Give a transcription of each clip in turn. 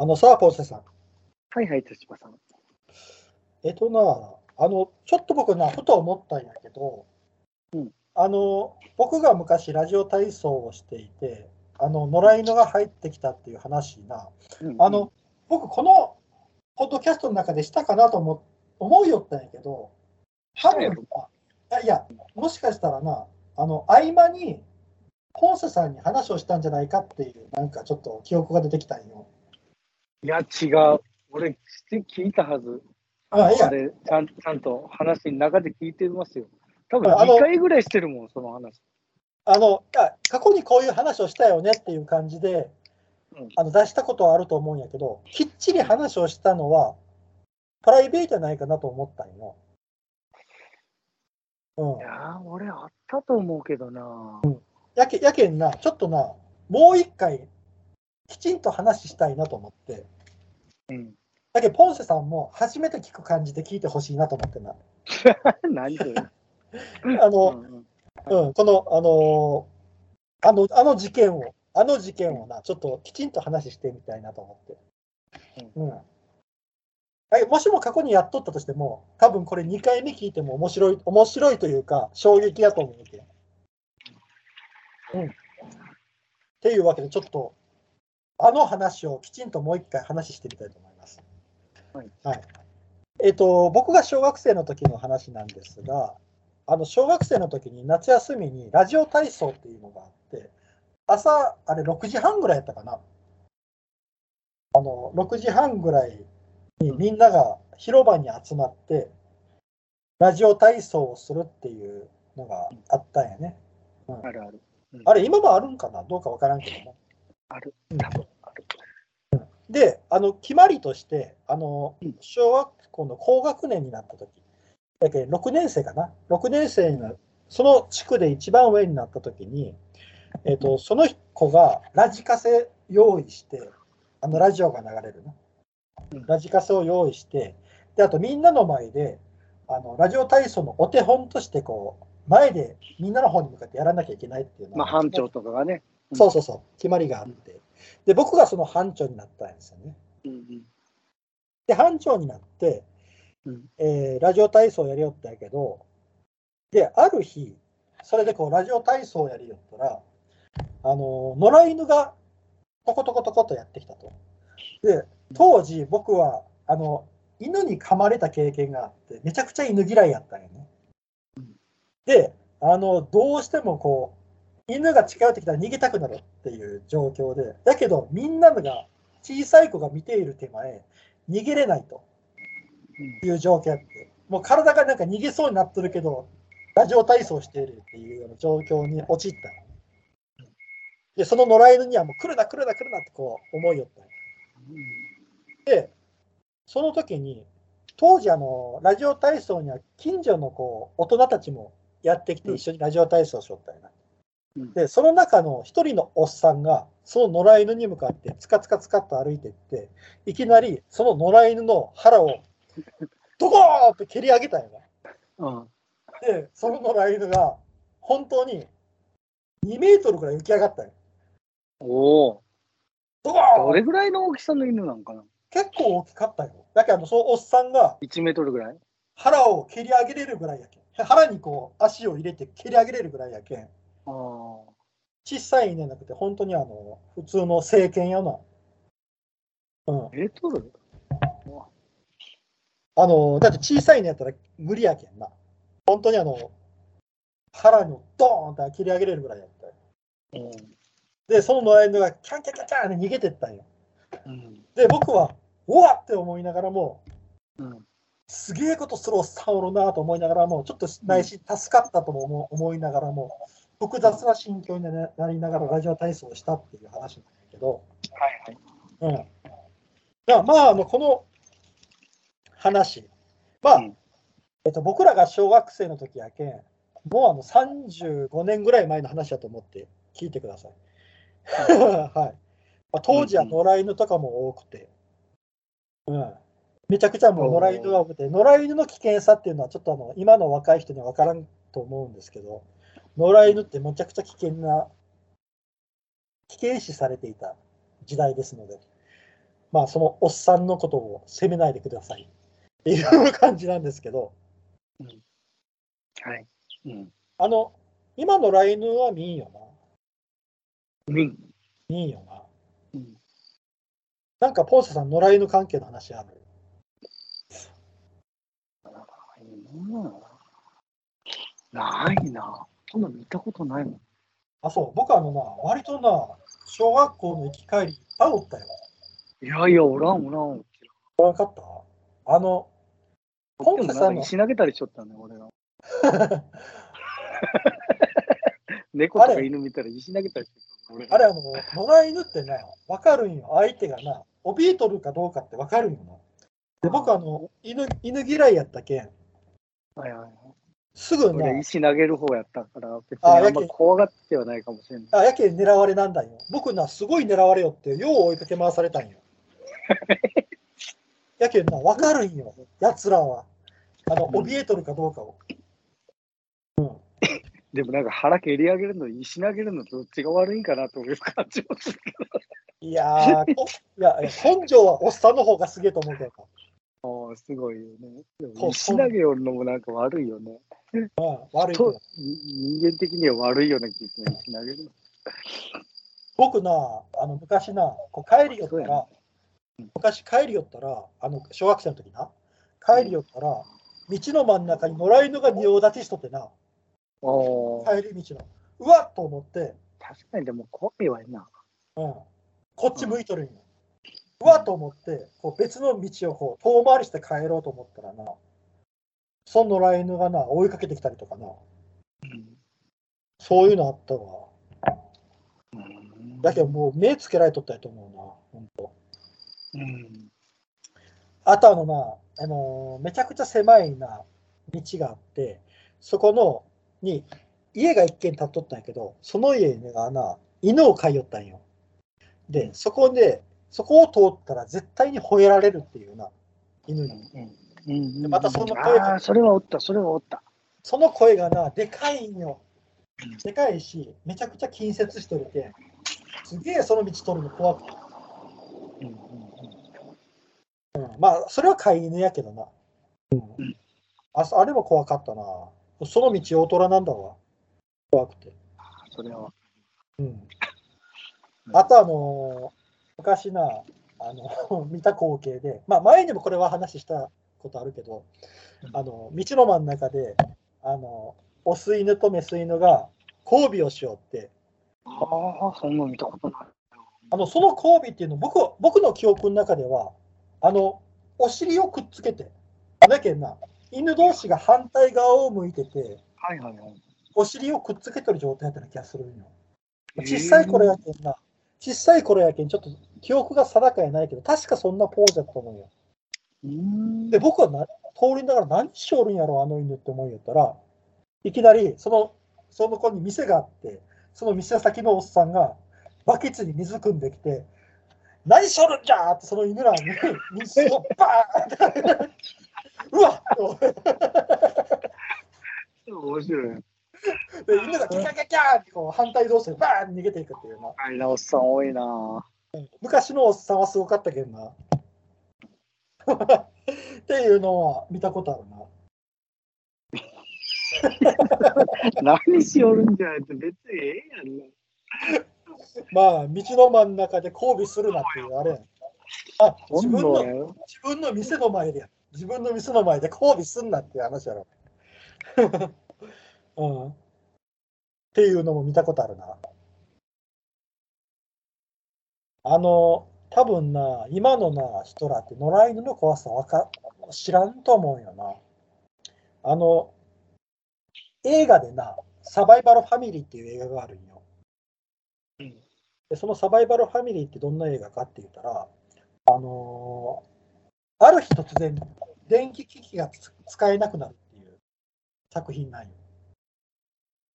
あのさ、ポーセさん。はいはい、対馬さん。えっとな、あの、ちょっと僕な、ふと思ったんやけど、うんあの、僕が昔ラジオ体操をしていて、あの、野良犬が入ってきたっていう話な、うんあの、僕このポッドキャストの中でしたかなと思思いよったんやけど、多分あいや、もしかしたらな、あの、合間に、ポンセさんに話をしたんじゃないかっていう、なんかちょっと記憶が出てきたんよ。いや、違う。俺、聞いたはず。あいやちゃん、ちゃんと話の中で聞いてますよ。多分あの2回ぐらいしてるもん、その話。あの過去にこういう話をしたよねっていう感じで、うんあの出したことはあると思うんやけど、きっちり話をしたのは、プライベートじゃないかなと思ったんよ。うんい、やー、俺あったと思うけどな。やけやけんな、ちょっとな、もう一回、きちんと話したいなと思って、うん。だけど、ポンセさんも初めて聞く感じで聞いてほしいなと思ってな。何それ。あの、うんうんうん、この、あのーあの、あの事件を、あの事件をな、ちょっときちんと話してみたいなと思って。うん。はい、もしも過去にやっとったとしても、多分これ2回目聞いても面白い、面白いというか、衝撃だと思うけん。うん。っていうわけで、ちょっと、あの話をきちんともう一回話してみたいと思います。はい。はい。えっ、と、僕が小学生の時の話なんですが、あの小学生の時に夏休みにラジオ体操っていうのがあって、朝、あれ6時半ぐらいやったかな。あの、6時半ぐらいにみんなが広場に集まって、ラジオ体操をするっていうのがあったんやね。あるある。あれ、今もあるんかな？どうかわからんけども。ある。多分ある。で、あの、決まりとして、あのうん、小学校の高学年になった時、だけど6年生かな ?6 年生になその地区で一番上になった時に、えっ、と、その子がラジカセ用意して、あの、ラジオが流れる。ラジカセを用意して、で、あとみんなの前で、あの、ラジオ体操のお手本として、こう、前でみんなの方に向かってやらなきゃいけないっていうのまあ、班長とかがね。そうそうそう、決まりがあって。で、僕がその班長になったんですよね。うんうん。で、班長になって、うんえーラジオ体操やりよったんやけど、で、ある日、それでこう、ラジオ体操やりよったら、あの、野良犬がトコトコトコとやってきたと。で、当時僕は、あの、犬に噛まれた経験があって、めちゃくちゃ犬嫌いやったんよね。で、あの、どうしてもこう、犬が近寄ってきたら逃げたくなるっていう状況で、だけどみんなが、小さい子が見ている手前、逃げれないと。いう状況やって、もう体がなんか逃げそうになってるけど、ラジオ体操しているっていうような状況に陥ったので、その野良犬にはもう来るな来るな来るなってこう思いよったので、その時に、当時あの、ラジオ体操には近所のこう大人たちもやってきて一緒にラジオ体操しよったんやな。うんで、その中の一人のおっさんが、その野良犬に向かって、つかつかつかっと歩いていって、いきなりその野良犬の腹を、ドコーンって蹴り上げたんやな。うん。で、その野良犬が、本当に2メートルぐらい浮き上がったんや。おお。ドコーンどれぐらいの大きさの犬なんかな？結構大きかったよ。だけど、そのおっさんが ?1 メートルぐらい？腹を蹴り上げれるぐらいやけん。腹にこう足を入れて蹴り上げれるぐらいやけん。ああ。小さい犬じゃなくて、本当にあの、普通の成犬やな。うん。メートルあの、だって小さいのやったら無理やけんな。本当にあの、腹のドーンって切り上げれるぐらいやったよ。うん。で、その野良犬がキャンキャンキャンキャンって逃げてったんよ。うん。で、僕は、うわっって思いながらも、うん。すげえことするおっさんおるなと思いながらも、ちょっと内心助かったとも思思いながらも、複雑な心境にななりながらラジオ体操をしたっていう話なんだけど、はいはい。うん。だからまあ、あの、この話、まあ、うんえっと、僕らが小学生の時やけん、もうあの35年ぐらい前の話だと思って聞いてください。はい。まあ、当時は野良犬とかも多くて、うん。めちゃくちゃもう野良犬が多くて、野良犬の危険さっていうのはちょっとあの今の若い人には分からんと思うんですけど、野良犬ってめちゃくちゃ危険な、危険視されていた時代ですので、まあそのおっさんのことを責めないでくださいっていう感じなんですけど、はい。うん。あの、今のライヌは見んよな？ミン。見んよな？うん。なんかポンセさん、野良犬関係の話ある？ないな。そんな見たことないもん。あ、そう、僕あのな、割とな、小学校の行き帰り、いっぱいおったよ。いやいや、おらんおらん。ごらんかった？あの、ポンセさんの石投げたりしとったね、俺が。猫とか犬見たら石投げたりしとった。俺あれ、あの、野良犬ってね、わかるんよ。相手がな、怯えとるかどうかってわかるんよな。で、僕あの、犬、犬嫌いやったけん、はいはいはい。すぐな、俺、石投げる方やったから、別にあんま怖がってはないかもしれない。あやけん狙われなんだよ。僕な、すごい狙われよって、よう追いかけ回されたんよ。やけんな、わかるんよ、奴らは。あの、うん怯えとるかどうかを。でもなんか腹蹴り上げるの、石投げるの、どっちが悪いんかなという感じもするけいやー、こいや、はおっさんの方がすげえと思うけどど。ああ、すごいよね。でも石投げよるのもなんか悪いよね。な。うん、悪いけとど。人間的には悪いような気がする、石投げるの。僕な、あの昔な、こう帰りよったらそうやな、昔帰りよったら、あの小学生の時な、帰りよったら、道の真ん中に野良犬が仁王立ちしとってな、ああ、帰り道の。うわっと思って、確かにでも怖いわいな。うん、こっち向いとるんよ。うわっと思って、こう別の道をこう遠回りして帰ろうと思ったらな、その野良犬がな、追いかけてきたりとかな、うんそういうのあったわ。うんだけどもう目つけられとったやと思うな、ほんと。うん。あとあのな、あのーめちゃくちゃ狭いな道があって、そこのに家が一軒建っとったんやけど、その家がな、犬を飼いよったんよ。で、そこで、そこを通ったら絶対に吠えられるっていうな、犬に。うんでまたその声がああ、それはおった、それはおった。その声がな、でかいんよ。でかいし、めちゃくちゃ近接してるけん、すげえその道通るの怖くて。うんうん、まあ、それは飼い犬やけどな。うんあそあれは怖かったな。その道大虎なんだわ。怖くて。それは。うん。あとあのー昔な、あの 見た光景で、まあ前にもこれは話したことあるけど、あの道の真ん中で、あのオス犬とメス犬が交尾をしようって、ああ、そんなの見たことない。あのその交尾っていうの僕は、僕の記憶の中では、あのお尻をくっつけて、だけんな、犬同士が反対側を向いてて、はいはいはい。お尻をくっつけてる状態だった気がするんよ。小さい頃やけんな、小さい頃やけん、ちょっと記憶が定かやないけど、確かそんなポーズだったと思うよ。うん。で、僕はな通りながら何しおるんやろ、あの犬って思いよったら、いきなりそのその子に店があって、その店先のおっさんがバケツに水汲んできて、何しおるんじゃーってその犬らに水をバーンって、うわっ 面白い。で犬がキャキャキャキャーってこう反対同士でバーン逃げていくっていうな。あれな、おっさん多いな。昔のおっさんはすごかったけどな。っていうのは見たことあるな。何しよるんじゃないって別にええやんな。まあ、道の真ん中で交尾するなっていうあれやん。あ、自分の。自分の店の前でや、自分の店の前で交尾すんなっていう話やろ。うん。っていうのも見たことあるな。あの、多分な、今のな、人らって野良犬の怖さわか知らんと思うよな。あの、映画でな、サバイバルファミリーっていう映画があるんよ。うんでそのサバイバルファミリーってどんな映画かって言ったら、あのーある日突然、電気機器がつ使えなくなるっていう作品なんよ。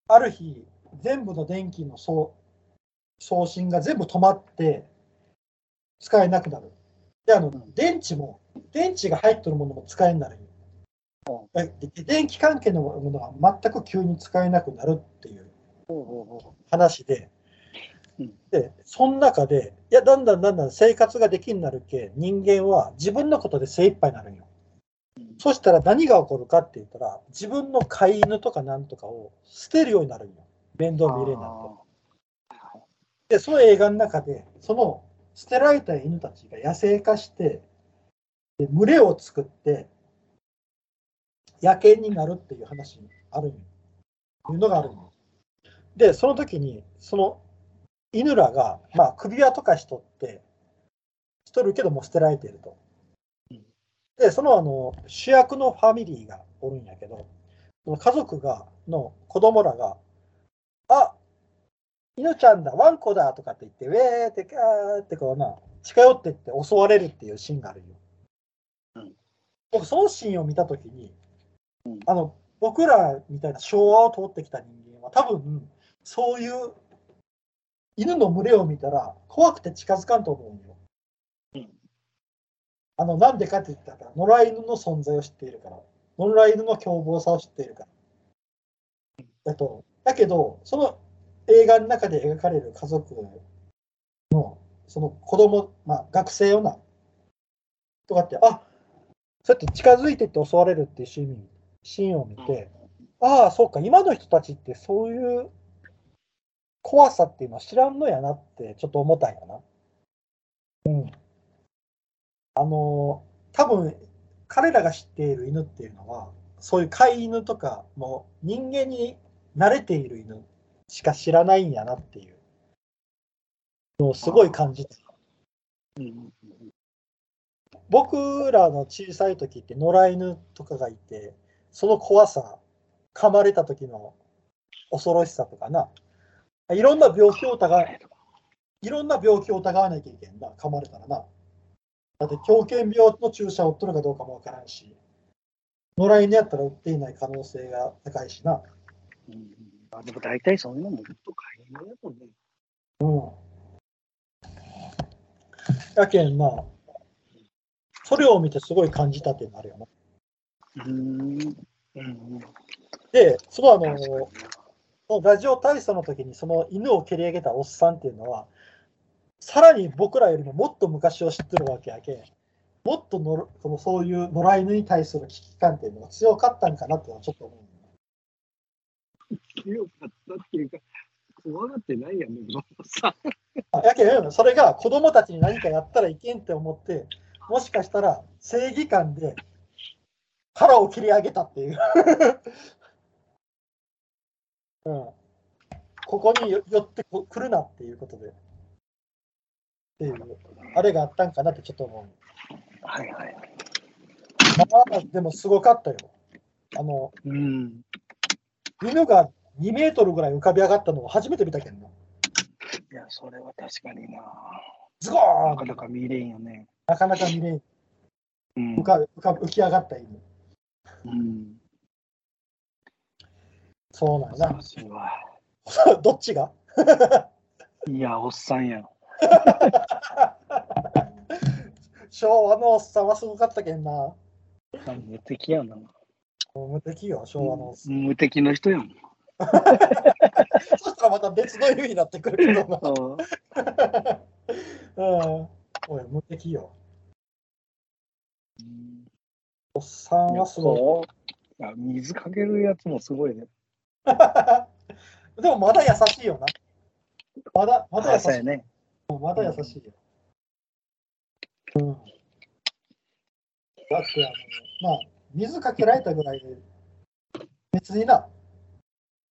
ある日、全部の電気の送送信が全部止まって、使えなくなる。で、あの、電池も、電池が入ってるものも使えになるんよ。えで電気関係のものが全く急に使えなくなるっていう話で、うんで、その中で、いや、だんだんだんだん生活ができんなるけ、人間は自分のことで精一杯になるんよ。そしたら何が起こるかって言ったら、自分の飼い犬とかなんとかを捨てるようになるんよ。面倒見入れになって。で、その映画の中で、その捨てられた犬たちが野生化して、で群れを作って、野犬になるっていう話にあるんよ。いうのがあるんよ。で、その時に、その犬らが、まあ、首輪とかしとって、しとるけども捨てられていると。で、そのあの主役のファミリーがおるんやけど、その家族が、の子供らが、あ犬ちゃんだ、ワンコだとかって言って、ウェーって、キャーってこうな、近寄ってって襲われるっていうシーンがあるよ。うん僕、そのシーンを見たときに、うんあの、僕らみたいな昭和を通ってきた人間は、多分、そういう犬の群れを見たら、怖くて近づかんと思うんよ。あの、なんでかって言ったら、野良犬の存在を知っているから、野良犬の凶暴さを知っているから。だと、だけど、その映画の中で描かれる家族の、その子供、まあ、学生よな、とかって、あそうやって近づいてって襲われるっていうシーンシーンを見て、ああ、そうか、今の人たちってそういう怖さっていうのは知らんのやなってちょっと思ったんやな。うん。あの、多分彼らが知っている犬っていうのは、そういう飼い犬とか、もう人間に慣れている犬しか知らないんやなっていうのをすごい感じて。うん僕らの小さい時って野良犬とかがいて、その怖さ、噛まれた時の恐ろしさとかな、いろんな病気を疑わいろんな病気を疑わなきゃいけんな、噛まれたらな。だって狂犬病の注射を打っとるかどうかもわからんし、野良犬やったら打っていない可能性が高いしな。うんあでも大体そういうのもずっと買い物やもんね。うん。やけんまあ、それを見てすごい感じたっていうのあるよな。うん。うん。で、そのあのラジオ体操の時にその犬を蹴り上げたおっさんっていうのは、さらに僕らよりももっと昔を知ってるわけやけん、もっとのそのそういう野良犬に対する危機感っていうのが強かったんかなっていうのはちょっと思う。強かったっていうか、怖がってないやんね、さ。あやけん、それが子供たちに何かやったらいけんって思って、もしかしたら正義感で腹を切り上げたっていう。うん、ここに寄ってこ来るなっていうことで。っていう、あれがあったんかなってちょっと思う。はいはい。まあ、でもすごかったよ。あの、うん。犬が2メートルぐらい浮かび上がったのを初めて見たけんな。いや、それは確かにな。ズゴーンなかなか見れんよね。なかなか見れん。うん浮。か浮か浮き上がった犬。うん。そうなんや難しいわ。な。どっちが？いや、おっさんやん。昭和のおっさんはすごかったけんな。無敵やな。無敵よ、昭和のおっさん。無敵の人やん。そしたらまた別の意味になってくるけどな。うん。おい、無敵よ。おっさんはすごい。いや水かけるやつもすごいね。でもまだ優しいよな。まだ、まだ優しい。ね。まだ優しいよ。うん。だって、あの、まあ、水かけられたぐらいで、別にな、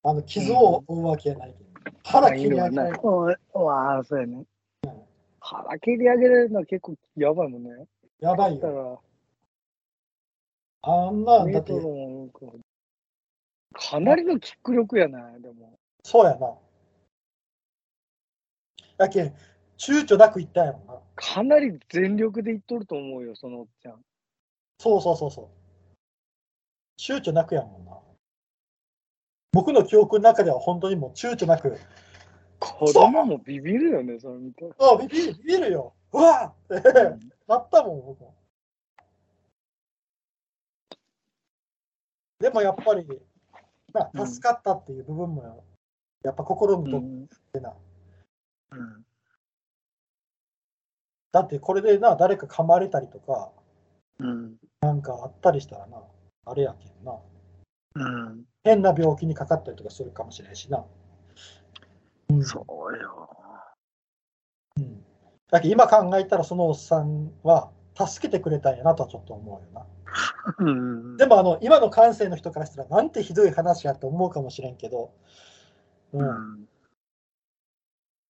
あの、傷を負うわけやないけど、腹切り上げられる。うんわあ、そうやね。腹切り上げられるのは結構やばいもんね。やばいよ。あんなだってかなりのキック力やな、でも。そうやな。やけん、躊躇なく言ったんやろな。かなり全力でいっとると思うよ、そのおっちゃん。そうそうそうそう。躊躇なくやもんな。僕の記憶の中では本当にもう躊躇なく、子供もビビるよね、それ見て。あ、ビビる、ビビるよ。うわーってなったもん、僕も。でもやっぱり、助かったっていう部分も、やっぱ心にとっうんてな、うん。だってこれでな、誰か噛まれたりとか、うん。なんかあったりしたらな、あれやけんな。うん。変な病気にかかったりとかするかもしれんしな。うん、そうよ。うん。だけど今考えたらそのおっさんは助けてくれたんやなとはちょっと思うよな。うん。でもあの今の感性の人からしたらなんてひどい話やと思うかもしれんけど、う、うんん。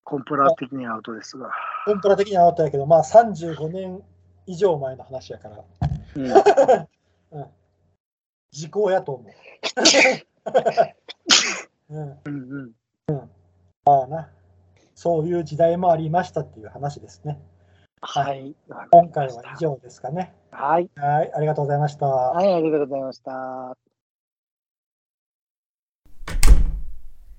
コンプラ的にアウトですが。コンプラ的にはアウトやけど、まあ35年以上前の話やから、うん。うん、時効やと思う。うん、うんうん。まあな、そういう時代もありましたっていう話ですね。はい。今回は以上ですかね。はい。はい、ありがとうございました。はい、ありがとうございました。